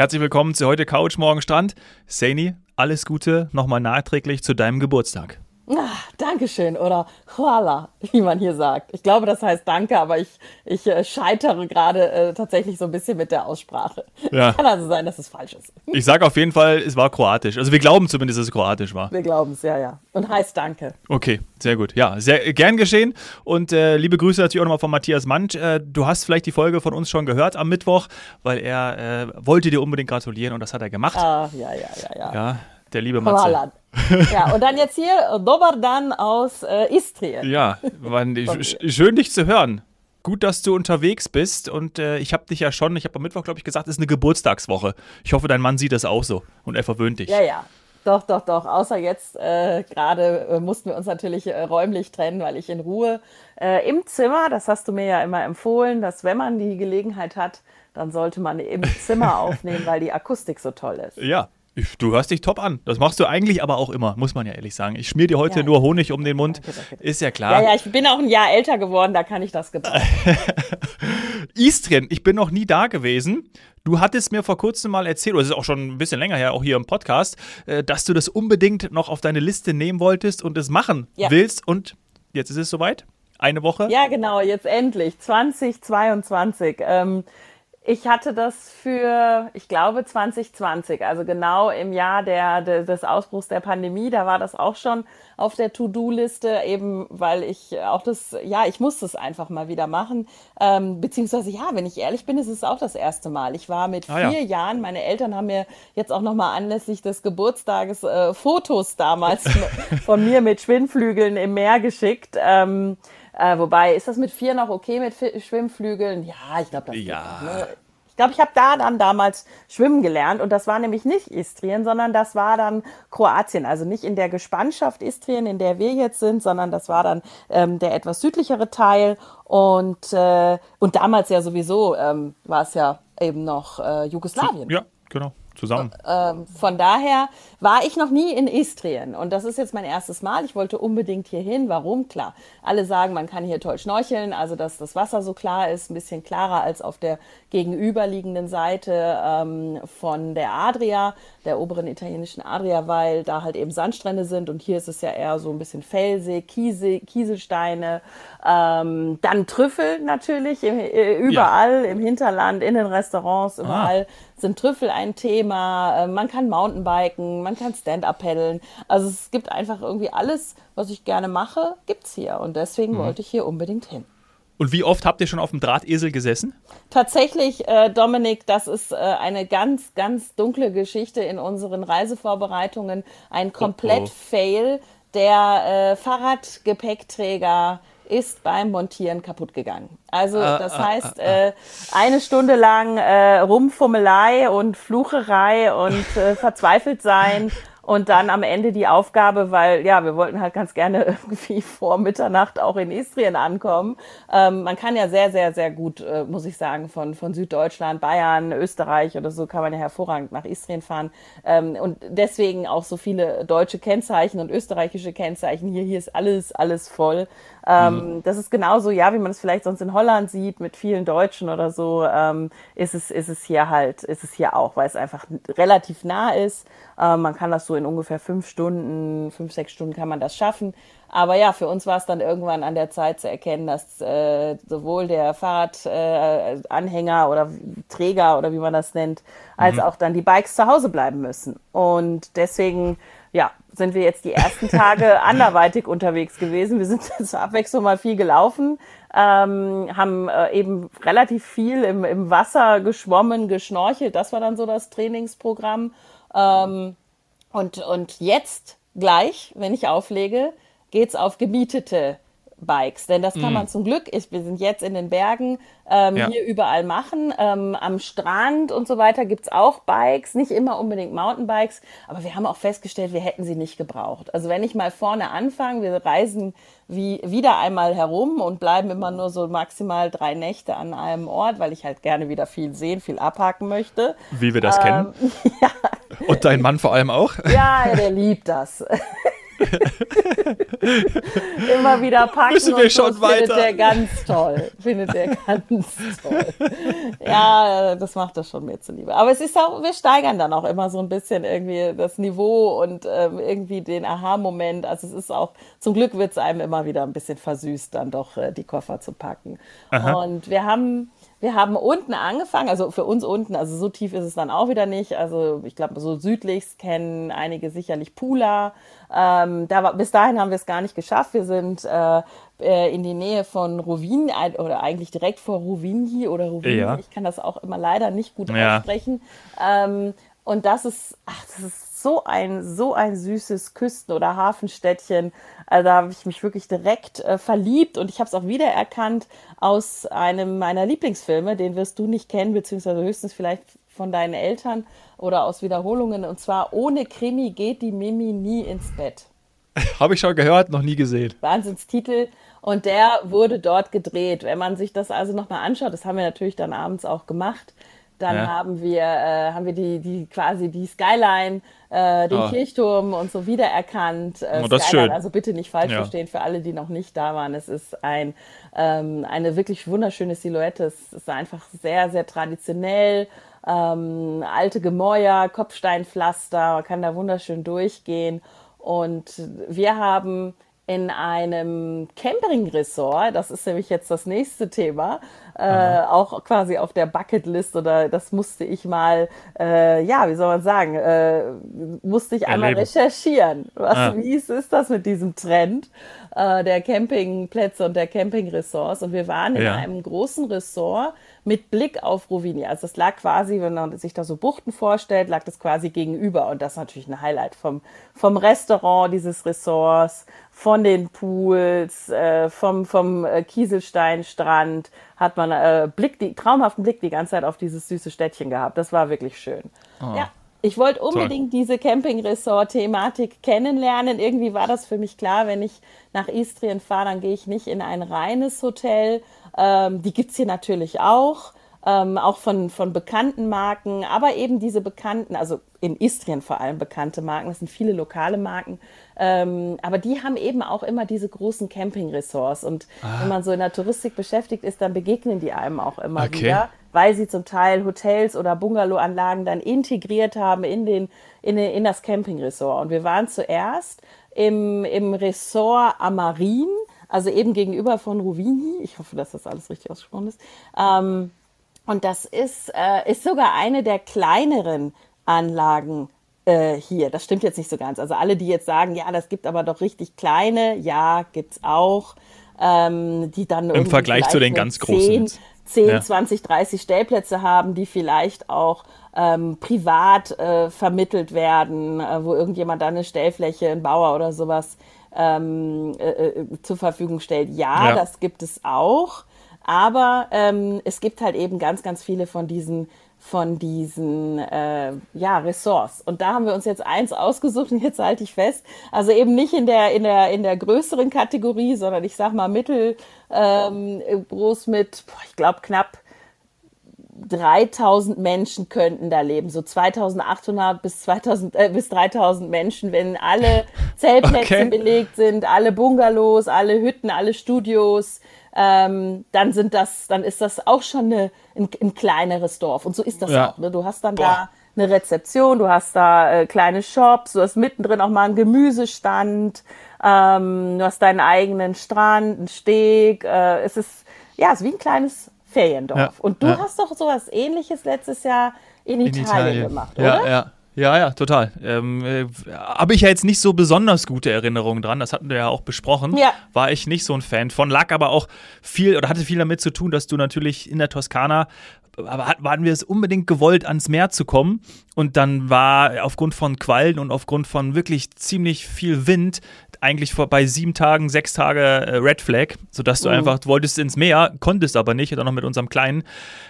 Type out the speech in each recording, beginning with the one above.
Herzlich willkommen zu heute Couch, morgen Strand. Saini, alles Gute nochmal nachträglich zu deinem Geburtstag. Ah, Dankeschön oder Hoala, wie man hier sagt. Ich glaube, das heißt Danke, aber ich, ich äh, scheitere gerade äh, tatsächlich so ein bisschen mit der Aussprache. Ja. Kann also sein, dass es falsch ist. Ich sage auf jeden Fall, es war kroatisch. Also wir glauben zumindest, dass es kroatisch war. Wir glauben es, ja, ja. Und heißt Danke. Okay, sehr gut. Ja, sehr gern geschehen. Und äh, liebe Grüße natürlich auch nochmal von Matthias Mansch. Äh, du hast vielleicht die Folge von uns schon gehört am Mittwoch, weil er äh, wollte dir unbedingt gratulieren und das hat er gemacht. Ah, ja, ja, ja, ja. Ja, der liebe Matze. Haaland. Ja, und dann jetzt hier Dobardan aus äh, Istrien. Ja, man, schön dich zu hören. Gut, dass du unterwegs bist und äh, ich habe dich ja schon, ich habe am Mittwoch, glaube ich, gesagt, es ist eine Geburtstagswoche. Ich hoffe, dein Mann sieht das auch so und er verwöhnt dich. Ja, ja. Doch, doch, doch. Außer jetzt äh, gerade äh, mussten wir uns natürlich äh, räumlich trennen, weil ich in Ruhe äh, im Zimmer, das hast du mir ja immer empfohlen, dass wenn man die Gelegenheit hat, dann sollte man im Zimmer aufnehmen, weil die Akustik so toll ist. Ja, Du hörst dich top an. Das machst du eigentlich aber auch immer, muss man ja ehrlich sagen. Ich schmier dir heute ja, nur Honig um den Mund. Danke, danke. Ist ja klar. Ja, ja, ich bin auch ein Jahr älter geworden, da kann ich das gebrauchen. Istrien, ich bin noch nie da gewesen. Du hattest mir vor kurzem mal erzählt, oder es ist auch schon ein bisschen länger her, auch hier im Podcast, äh, dass du das unbedingt noch auf deine Liste nehmen wolltest und es machen ja. willst. Und jetzt ist es soweit? Eine Woche? Ja, genau, jetzt endlich. 2022. Ähm, ich hatte das für, ich glaube, 2020, also genau im Jahr der, der, des Ausbruchs der Pandemie, da war das auch schon auf der To-Do-Liste, eben weil ich auch das, ja, ich musste es einfach mal wieder machen. Ähm, beziehungsweise, ja, wenn ich ehrlich bin, ist es auch das erste Mal. Ich war mit ah, vier ja. Jahren, meine Eltern haben mir jetzt auch nochmal anlässlich des Geburtstages äh, Fotos damals von mir mit Schwimmflügeln im Meer geschickt. Ähm, äh, wobei, ist das mit vier noch okay mit Schwimmflügeln? Ja, ich glaube, das ja. Geht, ne? Ich glaube, ich habe da dann damals schwimmen gelernt und das war nämlich nicht Istrien, sondern das war dann Kroatien. Also nicht in der Gespannschaft Istrien, in der wir jetzt sind, sondern das war dann ähm, der etwas südlichere Teil. Und, äh, und damals ja sowieso ähm, war es ja eben noch äh, Jugoslawien. Ja, genau zusammen. Ähm, von daher war ich noch nie in Istrien und das ist jetzt mein erstes Mal. Ich wollte unbedingt hier hin. Warum? Klar. Alle sagen, man kann hier toll schnorcheln, also dass das Wasser so klar ist, ein bisschen klarer als auf der gegenüberliegenden Seite ähm, von der Adria, der oberen italienischen Adria, weil da halt eben Sandstrände sind und hier ist es ja eher so ein bisschen felsig, Kiesel, Kieselsteine, ähm, dann Trüffel natürlich äh, überall ja. im Hinterland, in den Restaurants, ah. überall ah. Sind Trüffel ein Thema. Äh, man kann Mountainbiken, man kann Stand-up-paddeln. Also es gibt einfach irgendwie alles, was ich gerne mache, gibt's hier und deswegen mhm. wollte ich hier unbedingt hin. Und wie oft habt ihr schon auf dem Drahtesel gesessen? Tatsächlich, äh, Dominik, das ist äh, eine ganz, ganz dunkle Geschichte in unseren Reisevorbereitungen. Ein Komplett-Fail. Der äh, Fahrradgepäckträger ist beim Montieren kaputt gegangen. Also ah, das ah, heißt, ah, ah. Äh, eine Stunde lang äh, Rumfummelei und Flucherei und äh, verzweifelt sein und dann am Ende die Aufgabe, weil ja, wir wollten halt ganz gerne irgendwie vor Mitternacht auch in Istrien ankommen. Ähm, man kann ja sehr, sehr, sehr gut, äh, muss ich sagen, von, von Süddeutschland, Bayern, Österreich oder so kann man ja hervorragend nach Istrien fahren. Ähm, und deswegen auch so viele deutsche Kennzeichen und österreichische Kennzeichen. Hier, hier ist alles, alles voll. Ähm, mhm. Das ist genauso, ja, wie man es vielleicht sonst in Holland sieht, mit vielen Deutschen oder so, ähm, ist, es, ist es hier halt, ist es hier auch, weil es einfach relativ nah ist. Ähm, man kann das so in ungefähr fünf Stunden, fünf, sechs Stunden kann man das schaffen. Aber ja, für uns war es dann irgendwann an der Zeit zu erkennen, dass äh, sowohl der Fahrradanhänger äh, oder Träger oder wie man das nennt, als mhm. auch dann die Bikes zu Hause bleiben müssen. Und deswegen ja, sind wir jetzt die ersten Tage anderweitig unterwegs gewesen. Wir sind zur Abwechslung mal viel gelaufen, ähm, haben äh, eben relativ viel im, im Wasser geschwommen, geschnorchelt. Das war dann so das Trainingsprogramm. Ähm, und, und jetzt gleich, wenn ich auflege, geht's auf gemietete Bikes. Denn das kann mm. man zum Glück, ich, wir sind jetzt in den Bergen, ähm, ja. hier überall machen. Ähm, am Strand und so weiter gibt's auch Bikes, nicht immer unbedingt Mountainbikes, aber wir haben auch festgestellt, wir hätten sie nicht gebraucht. Also wenn ich mal vorne anfange, wir reisen wie wieder einmal herum und bleiben immer nur so maximal drei Nächte an einem Ort, weil ich halt gerne wieder viel sehen, viel abhaken möchte. Wie wir das ähm, kennen. ja. Und dein Mann vor allem auch? Ja, der liebt das. Immer wieder packen Müssen wir und schon weiter. findet der ganz toll. Findet der ganz toll. Ja, das macht das schon mir zuliebe. Aber es ist auch, wir steigern dann auch immer so ein bisschen irgendwie das Niveau und ähm, irgendwie den Aha-Moment. Also es ist auch, zum Glück wird es einem immer wieder ein bisschen versüßt, dann doch äh, die Koffer zu packen. Aha. Und wir haben wir haben unten angefangen, also für uns unten, also so tief ist es dann auch wieder nicht. Also ich glaube, so südlichst kennen einige sicherlich Pula. Ähm, da war, bis dahin haben wir es gar nicht geschafft. Wir sind äh, äh, in die Nähe von Rovin oder eigentlich direkt vor Rovinji oder Rovin. Ja. Ich kann das auch immer leider nicht gut Ja. aussprechen. Ähm, und das ist, ach, das ist so ein, so ein süßes Küsten- oder Hafenstädtchen. Also da habe ich mich wirklich direkt äh, verliebt und ich habe es auch wiedererkannt aus einem meiner Lieblingsfilme, den wirst du nicht kennen, beziehungsweise höchstens vielleicht von deinen Eltern oder aus Wiederholungen. Und zwar ohne Krimi geht die Mimi nie ins Bett. Habe ich schon gehört, noch nie gesehen. Wahnsinnstitel. Und der wurde dort gedreht. Wenn man sich das also nochmal anschaut, das haben wir natürlich dann abends auch gemacht, dann Ja. haben wir, äh, haben wir die, die quasi die Skyline, äh, den Oh. Kirchturm und so wiedererkannt. Äh, Oh, das ist Skyline, schön. Also bitte nicht falsch Ja. verstehen für alle, die noch nicht da waren. Es ist ein, ähm, eine wirklich wunderschöne Silhouette. Es ist einfach sehr, sehr traditionell. Ähm, alte Gemäuer, Kopfsteinpflaster, man kann da wunderschön durchgehen. Und wir haben in einem Camping-Resort, das ist nämlich jetzt das nächste Thema, äh, auch quasi auf der Bucketlist oder das musste ich mal, äh, ja, wie soll man sagen, äh, musste ich einmal Erleben. recherchieren. Was, Ah. Wie ist, ist das mit diesem Trend äh, der Campingplätze und der Campingresorts? Und wir waren in Ja. einem großen Ressort mit Blick auf Rovini. Also das lag quasi, wenn man sich da so Buchten vorstellt, lag das quasi gegenüber. Und das ist natürlich ein Highlight vom, vom Restaurant dieses Ressorts, von den Pools, äh, vom, vom äh, Kieselsteinstrand hat man äh, Blick, die, traumhaften Blick die ganze Zeit auf dieses süße Städtchen gehabt. Das war wirklich schön. Ja, ich wollte unbedingt diese Camping-Resort-Thematik kennenlernen. Irgendwie war das für mich klar, wenn ich nach Istrien fahre, dann gehe ich nicht in ein reines Hotel. Ähm, die gibt's hier natürlich auch, ähm, auch von, von bekannten Marken, aber eben diese bekannten, also in Istrien vor allem bekannte Marken, das sind viele lokale Marken, ähm, aber die haben eben auch immer diese großen Camping-Ressorts. Und wenn man so in der Touristik beschäftigt ist, dann begegnen die einem auch immer Okay. wieder weil sie zum Teil Hotels oder Bungalowanlagen dann integriert haben in, den, in, den, in das Campingresort. Und wir waren zuerst im, im Ressort Amarin, also eben gegenüber von Rovini. Ich hoffe, dass das alles richtig ausgesprochen ist. Ähm, und das ist, äh, ist sogar eine der kleineren Anlagen äh, hier. Das stimmt jetzt nicht so ganz. Also alle, die jetzt sagen, ja, das gibt aber doch richtig kleine, ja, gibt's auch. Ähm, die dann irgendwie Vergleich zu den ganz großen 10, jetzt. 10 Ja. 20, 30 Stellplätze haben, die vielleicht auch ähm, privat äh, vermittelt werden, äh, wo irgendjemand dann eine Stellfläche, ein Bauer oder sowas ähm, äh, äh, zur Verfügung stellt. Ja, Ja. das gibt es auch, aber ähm, es gibt halt eben ganz, ganz viele von diesen von diesen äh, ja, Ressorts. Und da haben wir uns jetzt eins ausgesucht und jetzt halte ich fest. Also eben nicht in der, in der, in der größeren Kategorie, sondern ich sag mal mittel ähm, groß mit, boah, ich glaube, knapp 3000 Menschen könnten da leben, so 2800 bis 2000 äh, bis 3000 Menschen, wenn alle Zeltplätze Okay. belegt sind, alle Bungalows, alle Hütten, alle Studios, ähm, dann sind das, dann ist das auch schon eine, ein, ein kleineres Dorf. Und so ist das Ja. auch. Ne? Du hast dann Boah. da eine Rezeption, du hast da äh, kleine Shops, du hast mittendrin auch mal einen Gemüsestand, ähm, du hast deinen eigenen Strand, einen Steg. Äh, es ist ja, es ist wie ein kleines Feriendorf. Ja, Und du ja. hast doch sowas ähnliches letztes Jahr in, in Italien, Italien gemacht, oder? Ja, ja, ja, total. Ähm, äh, Habe ich ja jetzt nicht so besonders gute Erinnerungen dran, das hatten wir ja auch besprochen. Ja. War ich nicht so ein Fan von, lag aber auch viel oder hatte viel damit zu tun, dass du natürlich in der Toskana aber hat- waren wir es unbedingt gewollt, ans Meer zu kommen. Und dann war aufgrund von Quallen und aufgrund von wirklich ziemlich viel Wind eigentlich vor, bei sieben Tagen, sechs Tage äh, Red Flag, sodass du Mhm. einfach wolltest ins Meer, konntest aber nicht, oder noch mit unserem Kleinen.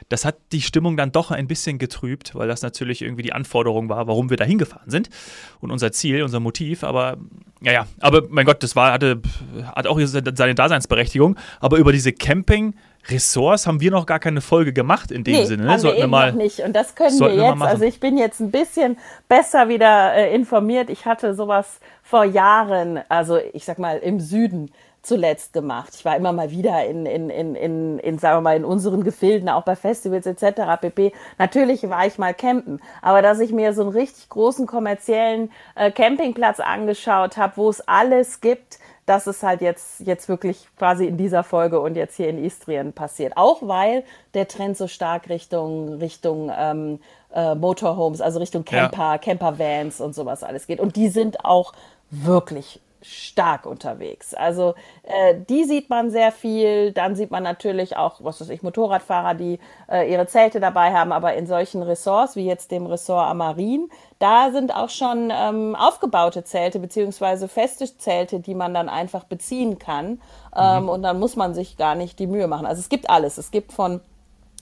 Das hat die Stimmung dann doch ein bisschen getrübt, weil das natürlich irgendwie die Anforderung war, warum wir da hingefahren sind und unser Ziel, unser Motiv. Aber ja, ja, aber mein Gott, das war, hatte, hat auch seine Daseinsberechtigung. Aber über diese Ressorts haben wir noch gar keine Folge gemacht in dem nee, Sinne. Ne? Haben wir eben mal, noch nicht. Und das können wir jetzt. Wir also ich bin jetzt ein bisschen besser wieder äh, informiert. Ich hatte sowas vor Jahren, also ich sag mal im Süden zuletzt gemacht. Ich war immer mal wieder in, in, in, in, in sagen wir mal, in unseren Gefilden, auch bei Festivals etc. pp. Natürlich war ich mal campen, aber dass ich mir so einen richtig großen kommerziellen äh, Campingplatz angeschaut habe, wo es alles gibt, das ist halt jetzt, jetzt wirklich quasi in dieser Folge und jetzt hier in Istrien passiert. Auch weil der Trend so stark Richtung, Richtung ähm, äh, Motorhomes, also Richtung Camper, ja. Campervans und sowas alles geht. Und die sind auch wirklich stark unterwegs. Also äh, die sieht man sehr viel. Dann sieht man natürlich auch, was weiß ich, Motorradfahrer, die äh, ihre Zelte dabei haben. Aber in solchen Ressorts wie jetzt dem Ressort Amarin, da sind auch schon ähm, aufgebaute Zelte beziehungsweise feste Zelte, die man dann einfach beziehen kann. Ähm, mhm. Und dann muss man sich gar nicht die Mühe machen. Also es gibt alles. Es gibt von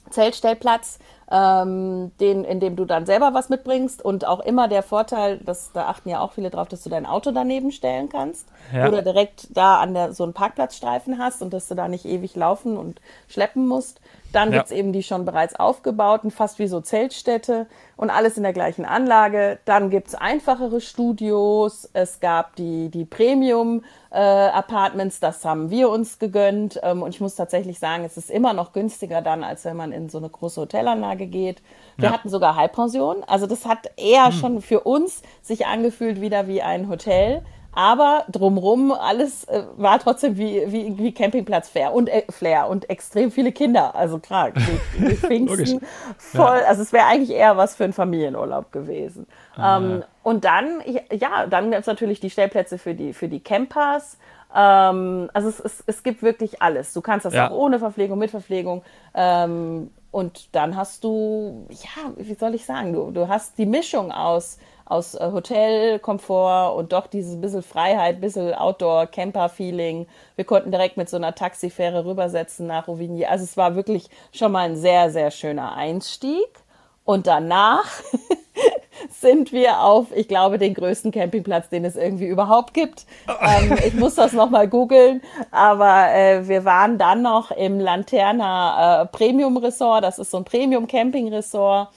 Zeltstellplatz, ähm, den, in dem du dann selber was mitbringst und auch immer der Vorteil, dass da achten ja auch viele drauf, dass du dein Auto daneben stellen kannst ja. oder direkt da an der so einen Parkplatzstreifen hast und dass du da nicht ewig laufen und schleppen musst. Dann ja. gibt's eben die schon bereits aufgebauten, fast wie so Zeltstädte und alles in der gleichen Anlage. Dann gibt's einfachere Studios. Es gab die, die Premium-Apartments, äh, das haben wir uns gegönnt. Ähm, und ich muss tatsächlich sagen, es ist immer noch günstiger dann, als wenn man in so eine große Hotelanlage geht. Wir ja. hatten sogar Halbpension. Also das hat eher hm. schon für uns sich angefühlt wieder wie ein Hotel. Aber drumrum alles äh, war trotzdem wie, wie, wie Campingplatz Flair und, äh, Flair und extrem viele Kinder. Also klar, die, die Pfingsten voll. Ja. Also es wäre eigentlich eher was für einen Familienurlaub gewesen. Ah, ähm. Und dann, ja, dann gibt es natürlich die Stellplätze für die, für die Campers. Ähm, also es, es, es gibt wirklich alles. Du kannst das ja. auch ohne Verpflegung, mit Verpflegung. Ähm, und dann hast du, ja, wie soll ich sagen, du, du hast die Mischung aus aus äh, Hotelkomfort und doch dieses bisschen Freiheit, bisschen Outdoor-Camper-Feeling. Wir konnten direkt mit so einer Taxifähre rübersetzen nach Rovigny. Also es war wirklich schon mal ein sehr, sehr schöner Einstieg. Und danach sind wir auf, ich glaube, den größten Campingplatz, den es irgendwie überhaupt gibt. Ähm, ich muss das nochmal googeln, aber äh, wir waren dann noch im Lanterna äh, Premium Resort. Das ist so ein Premium Camping Resort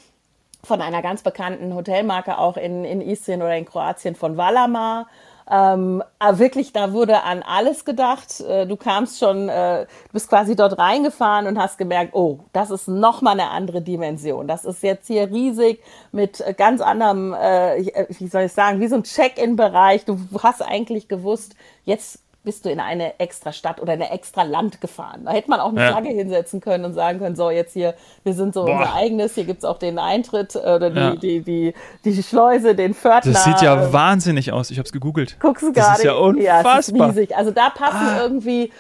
von einer ganz bekannten Hotelmarke auch in, in Istrien oder in Kroatien von Valamar. Ähm, wirklich, da wurde an alles gedacht. Äh, du kamst schon, äh, bist quasi dort reingefahren und hast gemerkt, oh, das ist noch mal eine andere Dimension. Das ist jetzt hier riesig mit äh, ganz anderem, äh, äh, wie soll ich sagen, wie so ein Check-in-Bereich. Du hast eigentlich gewusst, jetzt bist du in eine extra Stadt oder eine extra Land gefahren. Da hätte man auch eine ja. Flagge hinsetzen können und sagen können, so jetzt hier, wir sind so Boah. unser eigenes, hier gibt's auch den Eintritt oder die, ja. die, die, die, die Schleuse, den Pförtner. Das sieht ja wahnsinnig aus, ich habe es gegoogelt. Guckst du gerade? Das ist ja unfassbar. Ja, ist riesig. Also da passen ah. irgendwie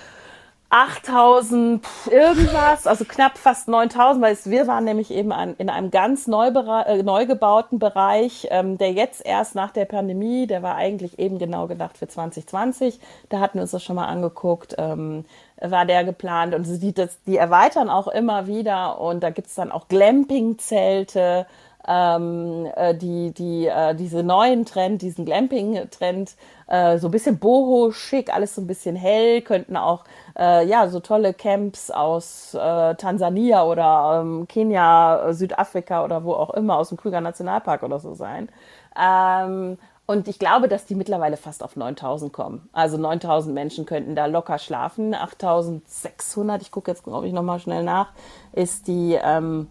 8000 irgendwas, also knapp fast 9000, weil es, wir waren nämlich eben an, in einem ganz neu, äh, neu gebauten Bereich, ähm, der jetzt erst nach der Pandemie, der war eigentlich eben genau gedacht für 2020, da hatten wir uns das schon mal angeguckt, ähm, war der geplant und die, das, die erweitern auch immer wieder und da gibt's dann auch Glamping-Zelte, ähm, äh, die, die, äh, diese neuen Trend, diesen Glamping-Trend, äh, so ein bisschen boho-schick, alles so ein bisschen hell, könnten auch äh, ja so tolle Camps aus äh, Tansania oder ähm, Kenia, Südafrika oder wo auch immer, aus dem Krüger Nationalpark oder so sein. Ähm, und ich glaube, dass die mittlerweile fast auf 9000 kommen. Also 9000 Menschen könnten da locker schlafen. 8600, ich gucke jetzt, glaube ich, nochmal schnell nach, ist die ähm,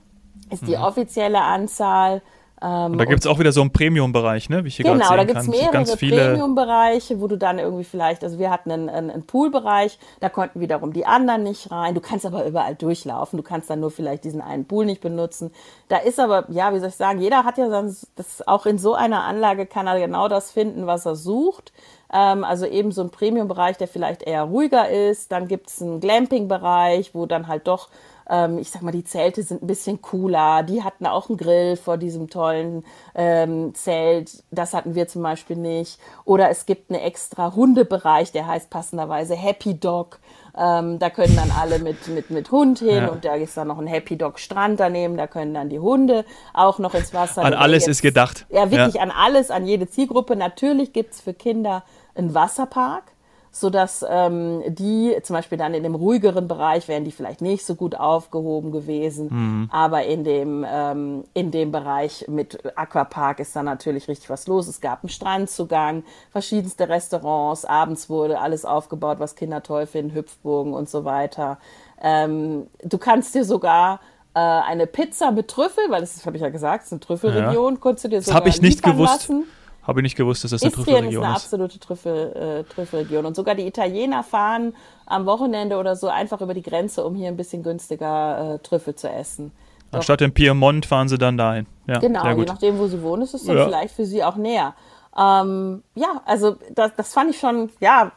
ist die mhm. offizielle Anzahl. Ähm, und da gibt es auch wieder so einen Premium-Bereich, ne? wie ich hier Genau, da gibt es mehrere Premium-Bereiche, wo du dann irgendwie vielleicht, also wir hatten einen, einen, einen Pool-Bereich, da konnten wiederum die anderen nicht rein. Du kannst aber überall durchlaufen, du kannst dann nur vielleicht diesen einen Pool nicht benutzen. Da ist aber, ja, wie soll ich sagen, jeder hat ja dann, das, auch in so einer Anlage kann er genau das finden, was er sucht. Ähm, also eben so ein Premium-Bereich, der vielleicht eher ruhiger ist. Dann gibt es einen Glamping-Bereich, wo dann halt doch ähm, ich sag mal, die Zelte sind ein bisschen cooler. Die hatten auch einen Grill vor diesem tollen ähm, Zelt. Das hatten wir zum Beispiel nicht. Oder es gibt einen extra Hundebereich, der heißt passenderweise Happy Dog. Ähm, da können dann alle mit, mit, mit Hund hin ja. und da ist dann noch ein Happy Dog Strand daneben, da können dann die Hunde auch noch ins Wasser. An alles jetzt, ist gedacht. Ja, wirklich ja. an alles, an jede Zielgruppe. Natürlich gibt's für Kinder einen Wasserpark sodass ähm, die zum Beispiel dann in dem ruhigeren Bereich wären die vielleicht nicht so gut aufgehoben gewesen, mhm. aber in dem, ähm, in dem Bereich mit Aquapark ist dann natürlich richtig was los. Es gab einen Strandzugang, verschiedenste Restaurants, abends wurde alles aufgebaut, was Kinder toll finden, Hüpfburgen und so weiter. Ähm, du kannst dir sogar äh, eine Pizza mit Trüffel, weil das habe ich ja gesagt, es ist eine Trüffelregion, ja. konntest du dir sogar das habe ich nicht gewusst. Lassen. Habe ich nicht gewusst, dass das eine Trüffelregion ist. ist eine absolute Trüffel, äh, Trüffelregion. Und sogar die Italiener fahren am Wochenende oder so einfach über die Grenze, um hier ein bisschen günstiger äh, Trüffel zu essen. Anstatt im Piemont fahren sie dann dahin. Ja, genau, je nachdem, wo sie wohnen, ist es dann ja. vielleicht für sie auch näher. Ähm, ja, also das, das fand ich schon, ja,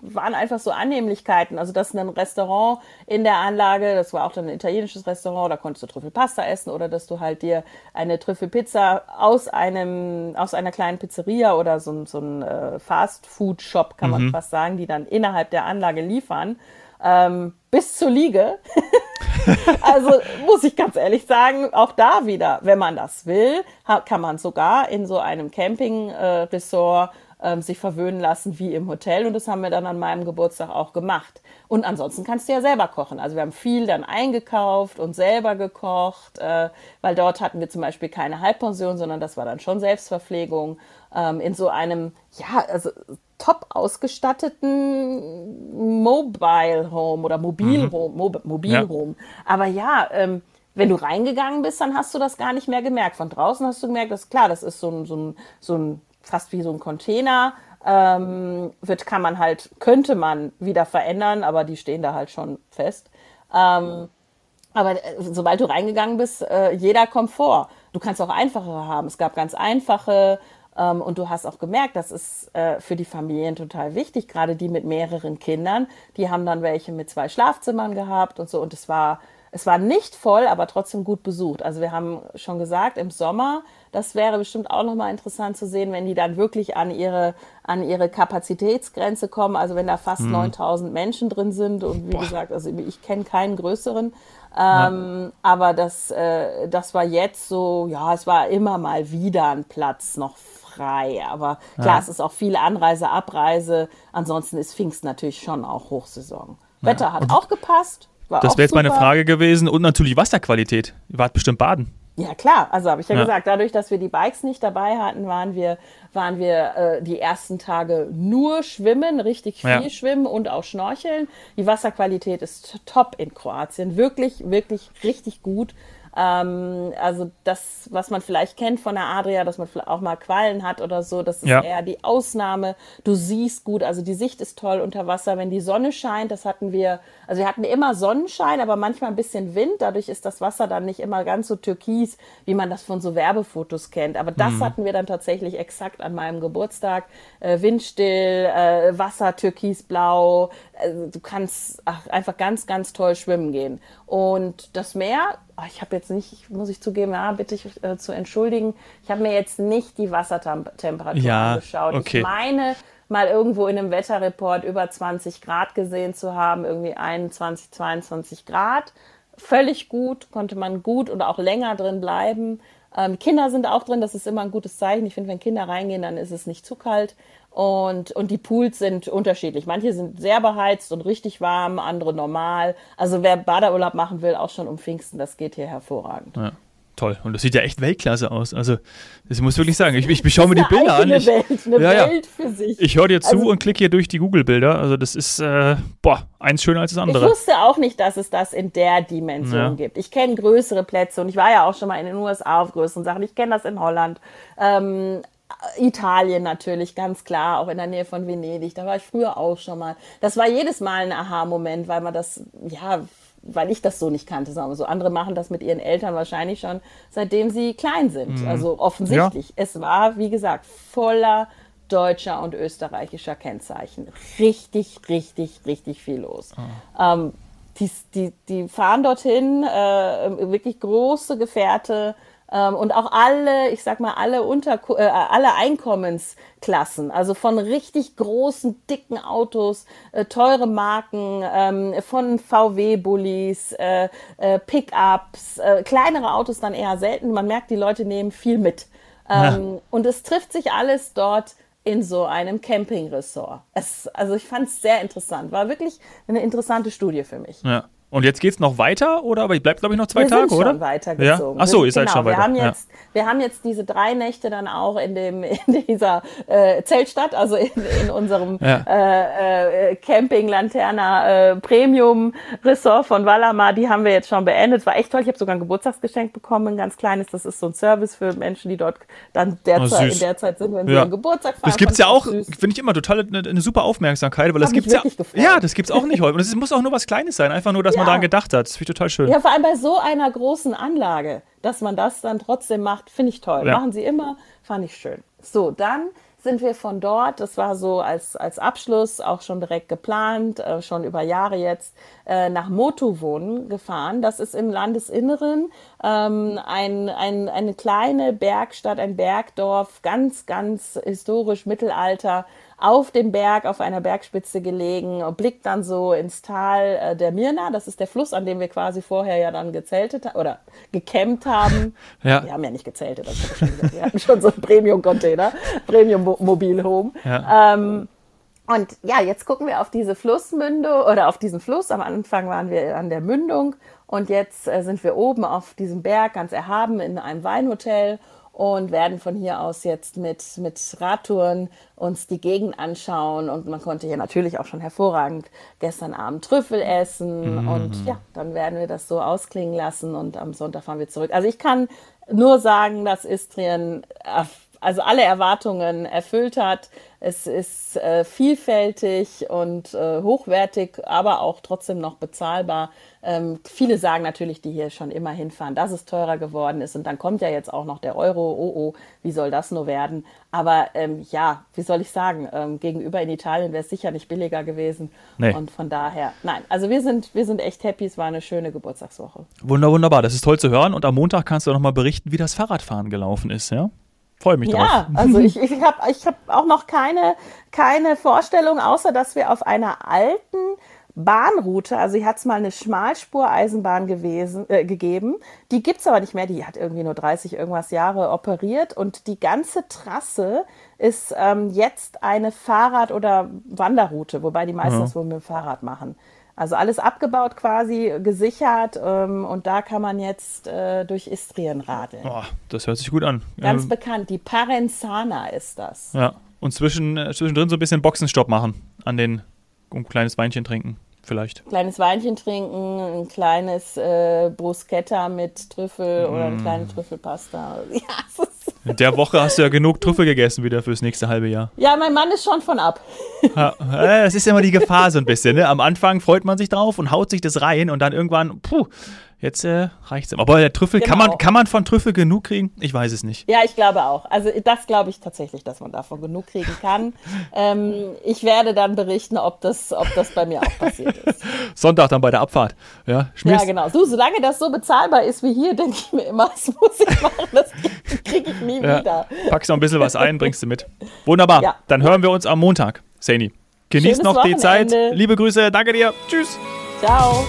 waren einfach so Annehmlichkeiten. Also dass ein Restaurant in der Anlage, das war auch dann ein italienisches Restaurant, da konntest du Trüffelpasta essen oder dass du halt dir eine Trüffelpizza aus einem, aus einer kleinen Pizzeria oder so, so ein äh, Fast-Food-Shop, kann man mhm. fast sagen, die dann innerhalb der Anlage liefern ähm, bis zur Liege. also muss ich ganz ehrlich sagen, auch da wieder, wenn man das will, kann man sogar in so einem Camping-Resort äh, sich verwöhnen lassen wie im Hotel. Und das haben wir dann an meinem Geburtstag auch gemacht. Und ansonsten kannst du ja selber kochen. Also wir haben viel dann eingekauft und selber gekocht, äh, weil dort hatten wir zum Beispiel keine Halbpension, sondern das war dann schon Selbstverpflegung. Ähm, in so einem, ja, also top ausgestatteten Mobile Home oder Mobil mhm. Home, Mob Mobil ja. Home. Aber ja, ähm, wenn du reingegangen bist, dann hast du das gar nicht mehr gemerkt. Von draußen hast du gemerkt, dass klar, das ist so ein, so ein, so ein fast wie so ein Container. Ähm, wird, kann man halt, könnte man wieder verändern, aber die stehen da halt schon fest. Ähm, aber äh, sobald du reingegangen bist, äh, jeder Komfort. Du kannst auch einfachere haben. Es gab ganz einfache ähm, und du hast auch gemerkt, das ist äh, für die Familien total wichtig, gerade die mit mehreren Kindern. Die haben dann welche mit zwei Schlafzimmern gehabt und so. Und es war, es war nicht voll, aber trotzdem gut besucht. Also wir haben schon gesagt, im Sommer, das wäre bestimmt auch nochmal interessant zu sehen, wenn die dann wirklich an ihre, an ihre Kapazitätsgrenze kommen. Also wenn da fast mhm. 9000 Menschen drin sind und wie Boah. gesagt, also ich kenne keinen größeren. Ähm, ja. Aber das, äh, das war jetzt so, ja, es war immer mal wieder ein Platz noch frei. Aber klar, ja. es ist auch viel Anreise, Abreise. Ansonsten ist Pfingst natürlich schon auch Hochsaison. Ja. Wetter hat und auch gepasst. Das wäre jetzt meine Frage gewesen. Und natürlich Wasserqualität. Ihr wart bestimmt baden. Ja, klar. Also habe ich ja, ja, gesagt, dadurch, dass wir die Bikes nicht dabei hatten, waren wir, waren wir äh, die ersten Tage nur schwimmen, richtig viel ja. schwimmen und auch schnorcheln. Die Wasserqualität ist top in Kroatien. Wirklich, wirklich richtig gut. Ähm, also das, was man vielleicht kennt von der Adria, dass man auch mal Quallen hat oder so, das ist ja. eher die Ausnahme. Du siehst gut, also die Sicht ist toll unter Wasser, wenn die Sonne scheint. Das hatten wir, also wir hatten immer Sonnenschein, aber manchmal ein bisschen Wind. Dadurch ist das Wasser dann nicht immer ganz so türkis, wie man das von so Werbefotos kennt. Aber das mhm. hatten wir dann tatsächlich exakt an meinem Geburtstag. Äh, windstill, äh, Wasser türkisblau. Äh, du kannst ach, einfach ganz, ganz toll schwimmen gehen. Und das Meer, ah, ich habe jetzt nicht, muss ich zugeben, ja, bitte ich äh, zu entschuldigen, ich habe mir jetzt nicht die Wassertemperatur ja, angeschaut. Okay. Ich meine, mal irgendwo in einem Wetterreport über 20 Grad gesehen zu haben, irgendwie 21, 22 Grad. Völlig gut, konnte man gut und auch länger drin bleiben. Ähm, Kinder sind auch drin, das ist immer ein gutes Zeichen. Ich finde, wenn Kinder reingehen, dann ist es nicht zu kalt. Und, und die Pools sind unterschiedlich. Manche sind sehr beheizt und richtig warm, andere normal. Also wer Badeurlaub machen will, auch schon um Pfingsten, das geht hier hervorragend. Ja toll. Und das sieht ja echt Weltklasse aus. Also, das muss ich wirklich sagen. Ich, ich, ich schaue mir die Bilder an. Ich, Welt, eine ja, Welt für sich. Ich höre dir zu also, und klicke hier durch die Google-Bilder. Also, das ist, äh, boah, eins schöner als das andere. Ich wusste auch nicht, dass es das in der Dimension ja. gibt. Ich kenne größere Plätze und ich war ja auch schon mal in den USA auf größeren Sachen. Ich kenne das in Holland. Ähm, Italien natürlich, ganz klar, auch in der Nähe von Venedig. Da war ich früher auch schon mal. Das war jedes Mal ein Aha-Moment, weil man das, ja, weil ich das so nicht kannte, sagen wir so. Andere machen das mit ihren Eltern wahrscheinlich schon, seitdem sie klein sind. Mhm. Also offensichtlich. Ja. Es war, wie gesagt, voller deutscher und österreichischer Kennzeichen. Richtig, richtig, richtig viel los. Oh. Ähm, die, die, die fahren dorthin, äh, wirklich große Gefährte, und auch alle, ich sag mal, alle Unter äh, alle Einkommensklassen, also von richtig großen, dicken Autos, äh, teure Marken, ähm, von VW-Bullis, äh, äh, Pickups, äh, kleinere Autos dann eher selten. Man merkt, die Leute nehmen viel mit. Ähm. Und es trifft sich alles dort in so einem Campingresort. Es, also ich fand es sehr interessant. War wirklich eine interessante Studie für mich. Ja. Und jetzt geht es noch weiter, oder? Aber ich bleibe, glaube ich, noch zwei wir Tage, sind oder? Schon weitergezogen. Ja? Ach so, ihr genau, seid schon weiter. Wir haben, jetzt, ja. wir haben jetzt diese drei Nächte dann auch in, dem, in dieser äh, Zeltstadt, also in, in unserem ja. äh, äh, Camping Lanterna äh, Premium Ressort von Wallamar. Die haben wir jetzt schon beendet. War echt toll. Ich habe sogar ein Geburtstagsgeschenk bekommen, ein ganz kleines. Das ist so ein Service für Menschen, die dort dann derzeit, oh, in der Zeit sind, wenn sie ihren Geburtstag feiern. Das gibt's ja auch, finde ich immer total eine, eine super Aufmerksamkeit, weil das gibt's ja. Gefreut. Ja, das gibt's auch nicht häufig. Und es muss auch nur was Kleines sein, einfach nur, dass man daran gedacht hat. Das finde ich total schön. Ja, vor allem bei so einer großen Anlage, dass man das dann trotzdem macht, finde ich toll. Ja. Machen sie immer, fand ich schön. So, dann sind wir von dort, das war so als, als Abschluss auch schon direkt geplant, äh, schon über Jahre jetzt, äh, nach Motuwohn gefahren. Das ist im Landesinneren ähm, ein, ein, eine kleine Bergstadt, ein Bergdorf, ganz, ganz historisch Mittelalter auf dem Berg, auf einer Bergspitze gelegen, blickt dann so ins Tal äh, der Mirna. Das ist der Fluss, an dem wir quasi vorher ja dann gezeltet oder gecampt haben. Ja. Wir haben ja nicht gezeltet, das ich schon gesagt. Wir hatten schon so einen Premium-Container, Premium-Mobil-Home. Ja. Ähm, und ja, jetzt gucken wir auf diese Flussmündung oder auf diesen Fluss. Am Anfang waren wir an der Mündung und jetzt äh, sind wir oben auf diesem Berg ganz erhaben in einem Weinhotel und werden von hier aus jetzt mit, mit Radtouren uns die Gegend anschauen. Und man konnte hier natürlich auch schon hervorragend gestern Abend Trüffel essen. Mhm. Und ja, dann werden wir das so ausklingen lassen und am Sonntag fahren wir zurück. Also ich kann nur sagen, dass Istrien also alle Erwartungen erfüllt hat. Es ist äh, vielfältig und äh, hochwertig, aber auch trotzdem noch bezahlbar. Ähm, viele sagen natürlich, die hier schon immer hinfahren, dass es teurer geworden ist. Und dann kommt ja jetzt auch noch der Euro. Oh, oh, wie soll das nur werden? Aber ähm, ja, wie soll ich sagen? Ähm, gegenüber in Italien wäre es sicher nicht billiger gewesen. Nee. Und von daher, nein, also wir sind, wir sind echt happy. Es war eine schöne Geburtstagswoche. Wunder, wunderbar. Das ist toll zu hören. Und am Montag kannst du noch mal berichten, wie das Fahrradfahren gelaufen ist, ja? Freue mich ja, drauf. Ja, also ich, ich habe ich hab auch noch keine, keine Vorstellung, außer dass wir auf einer alten Bahnroute, also hier hat es mal eine Schmalspureisenbahn gewesen, äh, gegeben, die gibt es aber nicht mehr, die hat irgendwie nur 30 irgendwas Jahre operiert und die ganze Trasse ist ähm, jetzt eine Fahrrad- oder Wanderroute, wobei die meisten mhm. das wohl mit dem Fahrrad machen. Also alles abgebaut quasi, gesichert ähm, und da kann man jetzt äh, durch Istrien radeln. Oh, das hört sich gut an. Ganz ähm, bekannt, die Parenzana ist das. Ja, und zwischen, äh, zwischendrin so ein bisschen Boxenstopp machen an den, um ein kleines Weinchen trinken vielleicht. Kleines Weinchen trinken, ein kleines äh, Bruschetta mit Trüffel mm. oder eine kleine Trüffelpasta. Ja, es ist in der Woche hast du ja genug Trüffel gegessen wieder fürs nächste halbe Jahr. Ja, mein Mann ist schon von ab. Das ist immer die Gefahr so ein bisschen. Ne? Am Anfang freut man sich drauf und haut sich das rein und dann irgendwann, puh, Jetzt äh, reicht es. Aber der Trüffel, genau. kann, man, kann man von Trüffel genug kriegen? Ich weiß es nicht. Ja, ich glaube auch. Also das glaube ich tatsächlich, dass man davon genug kriegen kann. ähm, ich werde dann berichten, ob das, ob das bei mir auch passiert ist. Sonntag dann bei der Abfahrt. Ja, ja genau. So, solange das so bezahlbar ist wie hier, denke ich mir immer, das muss ich machen. Das kriege ich nie ja. wieder. Packst noch ein bisschen was ein, bringst du mit. Wunderbar. Ja. Dann hören wir uns am Montag. Saini. Genießt noch Wochenende. die Zeit. Liebe Grüße. Danke dir. Tschüss. Ciao.